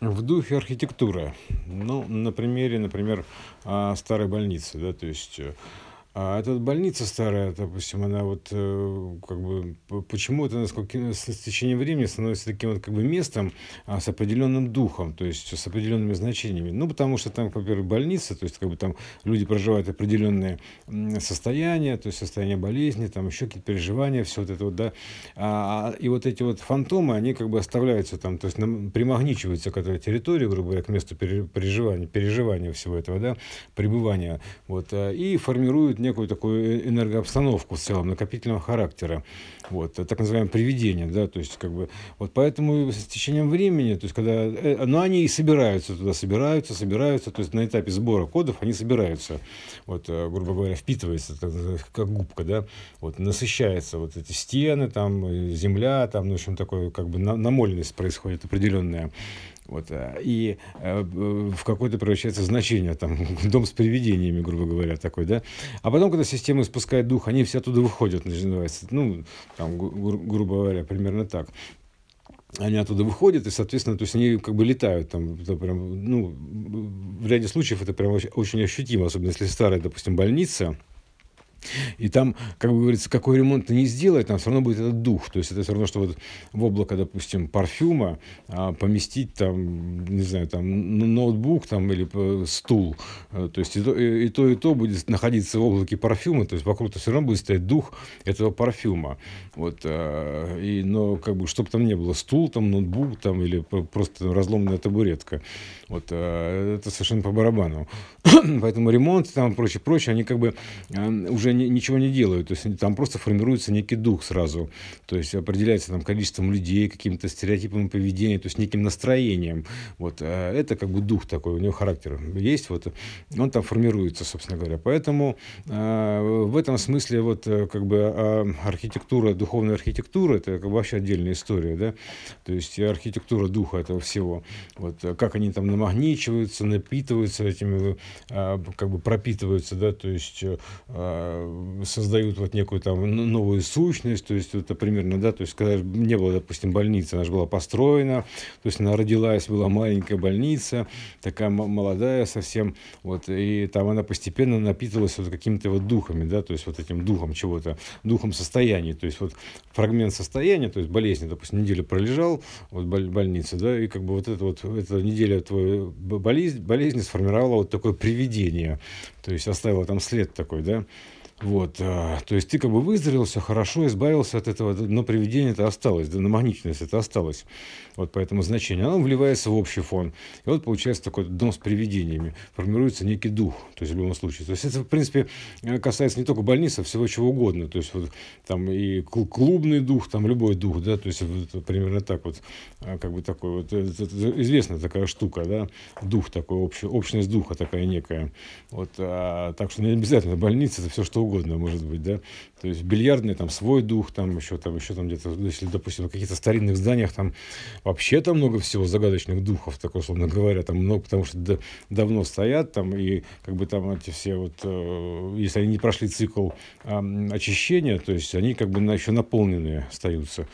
В духе архитектуры. Ну, на примере, например, а, старой больницы, да, то есть э, а эта вот больница старая, допустим, она вот э, как бы почему-то насколько с течением времени становится таким вот как бы местом а, с определенным духом, то есть с определенными значениями. Ну, потому что там, во-первых, больница, то есть как бы там люди проживают определенные состояния, то есть состояние болезни, там еще какие-то переживания, все вот это вот, да. А, и вот эти вот фантомы, они как бы оставляются там, то есть нам, примагничиваются к этой территории, грубо говоря, к месту переживания, переживания всего этого, да, пребывания, вот, а, и формируют некую такую энергообстановку в целом, накопительного характера. Вот, так называемое привидение, да, то есть, как бы, вот поэтому с течением времени, то есть, когда, э, но они и собираются туда, собираются, собираются, то есть, на этапе сбора кодов они собираются, вот, э, грубо говоря, впитывается, как губка, да, вот, насыщается вот эти стены, там, земля, там, ну, в общем, такое, как бы, намоленность происходит определенная, вот, э, и э, в какое-то превращается значение, там, дом с привидениями, грубо говоря, такой, да. А потом, когда система испускает дух, они все оттуда выходят, называется, ну, там, гру- грубо говоря, примерно так они оттуда выходят, и, соответственно, то есть они как бы летают там, это прям, ну, в ряде случаев это прям очень ощутимо, особенно если старая, допустим, больница, и там, как бы говорится, какой ремонт ты не сделай, там все равно будет этот дух. То есть это все равно, что вот в облако, допустим, парфюма а, поместить там, не знаю, там ноутбук там или стул. А, то есть и то, и, то, и то будет находиться в облаке парфюма, то есть вокруг то все равно будет стоять дух этого парфюма. Вот, а, и, но как бы, чтобы там не было стул, там ноутбук там или просто разломанная табуретка. Вот, а, это совершенно по барабану. Поэтому ремонт там прочее, прочее, они как бы уже ничего не делают. То есть там просто формируется некий дух сразу. То есть определяется там количеством людей, каким-то стереотипом поведения, то есть неким настроением. Вот. А это как бы дух такой, у него характер есть. Вот. Он там формируется, собственно говоря. Поэтому э, в этом смысле вот э, как бы э, архитектура, духовная архитектура, это как бы вообще отдельная история. Да? То есть архитектура духа этого всего. Вот. Как они там намагничиваются, напитываются этими, э, как бы пропитываются, да, то есть э, создают вот некую там новую сущность, то есть это примерно, да, то есть когда не было, допустим, больницы, она же была построена, то есть она родилась, была маленькая больница, такая молодая совсем, вот, и там она постепенно напитывалась вот какими-то вот духами, да, то есть вот этим духом чего-то, духом состояния, то есть вот фрагмент состояния, то есть болезни, допустим, неделю пролежал вот в больнице, да, и как бы вот это вот, эта неделя твоей болезни, болезни сформировала вот такое привидение, то есть оставила там след такой, да, вот, а, то есть ты как бы выздоровел, все хорошо, избавился от этого, но привидение это осталось, да, намагниченность это осталось. Вот поэтому значение, оно вливается в общий фон. И вот получается такой дом с привидениями, формируется некий дух, то есть в любом случае. То есть это, в принципе, касается не только больницы, а всего чего угодно. То есть вот там и клубный дух, там любой дух, да, то есть вот, примерно так вот, а, как бы такой вот, это, это известная такая штука, да, дух такой, общий, общность духа такая некая. Вот, а, так что не обязательно больница, это все что угодно может быть, да. То есть бильярдный там свой дух, там еще там, еще там где-то, если, допустим, в каких-то старинных зданиях там вообще там много всего загадочных духов, так условно говоря, там много, потому что да, давно стоят там, и как бы там эти все вот, э, если они не прошли цикл э, очищения, то есть они как бы еще наполненные остаются.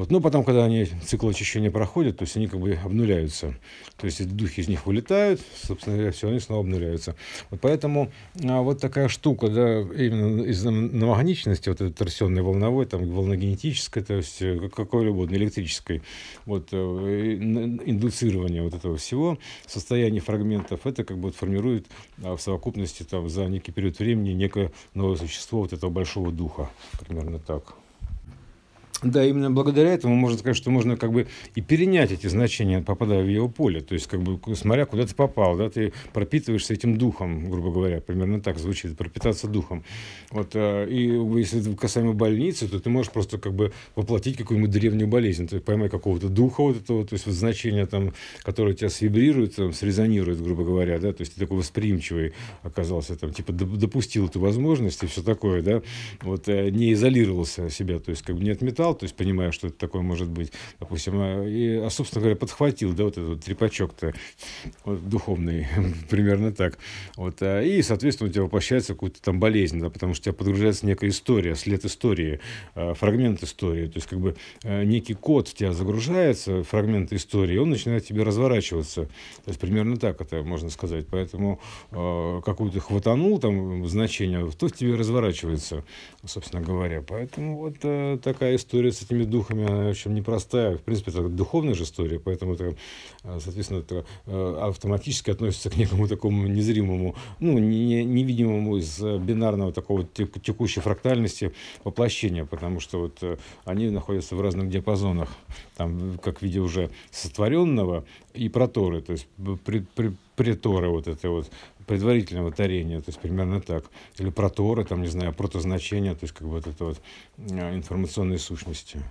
Вот. Но потом, когда они цикл очищения проходят, то есть они как бы обнуляются. То есть духи из них вылетают, собственно говоря, все, они снова обнуляются. Вот поэтому а, вот такая штука, да, именно из-за намагничности, вот этой торсионной волновой, там, волногенетической, то есть э, какой-либо угодно, электрической, вот, э, индуцирование вот этого всего, состояние фрагментов, это как бы вот формирует а, в совокупности там, за некий период времени некое новое существо вот этого большого духа, примерно так. Да, именно благодаря этому можно сказать, что можно как бы и перенять эти значения, попадая в его поле. То есть, как бы, смотря куда ты попал, да, ты пропитываешься этим духом, грубо говоря, примерно так звучит, пропитаться духом. Вот, а, и если касаемо больницы, то ты можешь просто как бы воплотить какую-нибудь древнюю болезнь, есть поймать какого-то духа вот этого, то есть вот значение там, которое тебя свибрирует, там, срезонирует, грубо говоря, да, то есть ты такой восприимчивый оказался, там, типа допустил эту возможность и все такое, да, вот, э, не изолировался себя, то есть как бы не отметал написал, то есть понимая, что это такое может быть, допустим, а, и, а собственно говоря, подхватил, да, вот этот вот трепачок-то вот, духовный, примерно так. Вот, а, и, соответственно, у тебя воплощается какую-то там болезнь, да, потому что у тебя подгружается некая история, след истории, фрагмент истории, то есть как бы некий код в тебя загружается, фрагмент истории, и он начинает тебе разворачиваться. То есть примерно так это можно сказать. Поэтому какую-то хватанул там значение, то в тебе разворачивается, собственно говоря. Поэтому вот э, такая история с этими духами, она очень непростая. В принципе, это духовная же история, поэтому это, э, соответственно, это э, автоматически относится к некому такому незримому, ну, не, невидимому из бинарного такого текущей фрактальности воплощения, потому что вот э, они находятся в разных диапазонах, там, как в виде уже сотворенного и проторы, то есть при, при, приторы вот это вот предварительного тарения, то есть примерно так. Или проторы, там, не знаю, протозначения, то есть как бы вот это вот а, информационные сущности.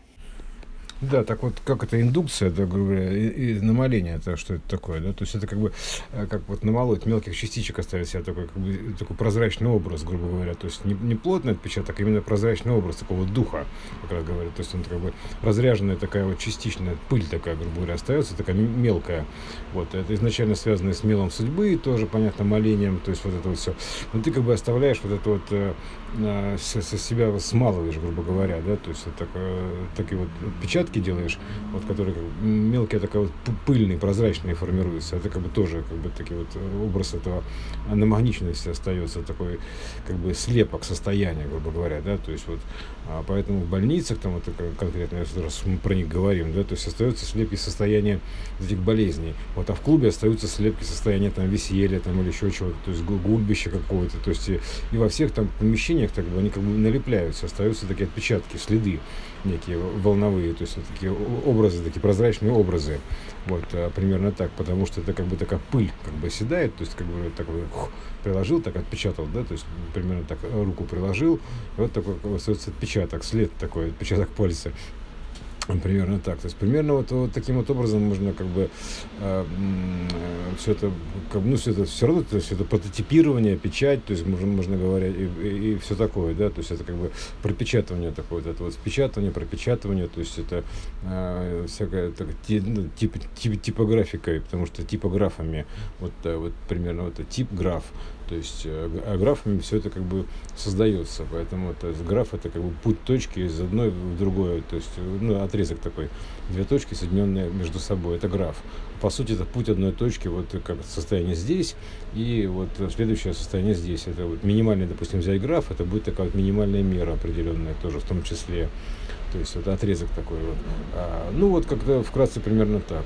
Да, так вот, как это индукция, да, грубо говоря, и, и намоление, это что это такое, да, то есть это как бы, э, как вот намолоть мелких частичек оставить себе такой, как бы, такой прозрачный образ, грубо говоря, то есть не, не плотный отпечаток, а именно прозрачный образ такого духа, как раз говорят, то есть он как бы разряженная такая вот частичная пыль такая, грубо говоря, остается, такая мелкая, вот, это изначально связано с мелом судьбы, тоже, понятно, молением, то есть вот это вот все, но ты как бы оставляешь вот это вот, э, э, со, со себя смалываешь, грубо говоря, да, то есть вот так, э, такие вот отпечатки отпечатки делаешь, вот, которые как мелкие, такая вот пыльные, прозрачные формируются. Это как бы тоже как бы такие вот э, образ этого аномагничности остается, такой как бы слепок состояния, грубо говоря, да, то есть вот, а поэтому в больницах, там вот конкретно, раз мы про них говорим, да, то есть остаются слепки состояния этих болезней. Вот, а в клубе остаются слепки состояния там веселья там или еще чего-то, то есть гульбища какого-то, то есть и, и во всех там помещениях так бы они как бы налепляются, остаются такие отпечатки, следы некие волновые, то есть вот такие образы, такие прозрачные образы, вот, а, примерно так, потому что это как бы такая пыль как бы седает, то есть как бы так вот приложил, так отпечатал, да, то есть примерно так руку приложил, и вот такой остается отпечаток, след такой, отпечаток пальца, Примерно так. То есть примерно вот, вот таким вот образом можно как бы э, все это, как, ну все это все равно, то есть это прототипирование, печать, то есть можно, можно говорить и, и, и все такое, да, то есть это как бы пропечатывание такое, вот это вот впечатывание, пропечатывание, то есть это э, всякая так, ти, ну, тип, тип, типографикой, потому что типографами, вот, э, вот примерно вот тип граф, то есть э, а графами все это как бы создается. Поэтому то есть, граф это как бы путь точки из одной в другое. То есть ну, отрезок такой. Две точки, соединенные между собой. Это граф. По сути, это путь одной точки, вот как состояние здесь, и вот следующее состояние здесь. Это вот минимальный, допустим, взять граф, это будет такая вот минимальная мера определенная тоже, в том числе. То есть это отрезок такой вот. А, ну вот как-то вкратце примерно так.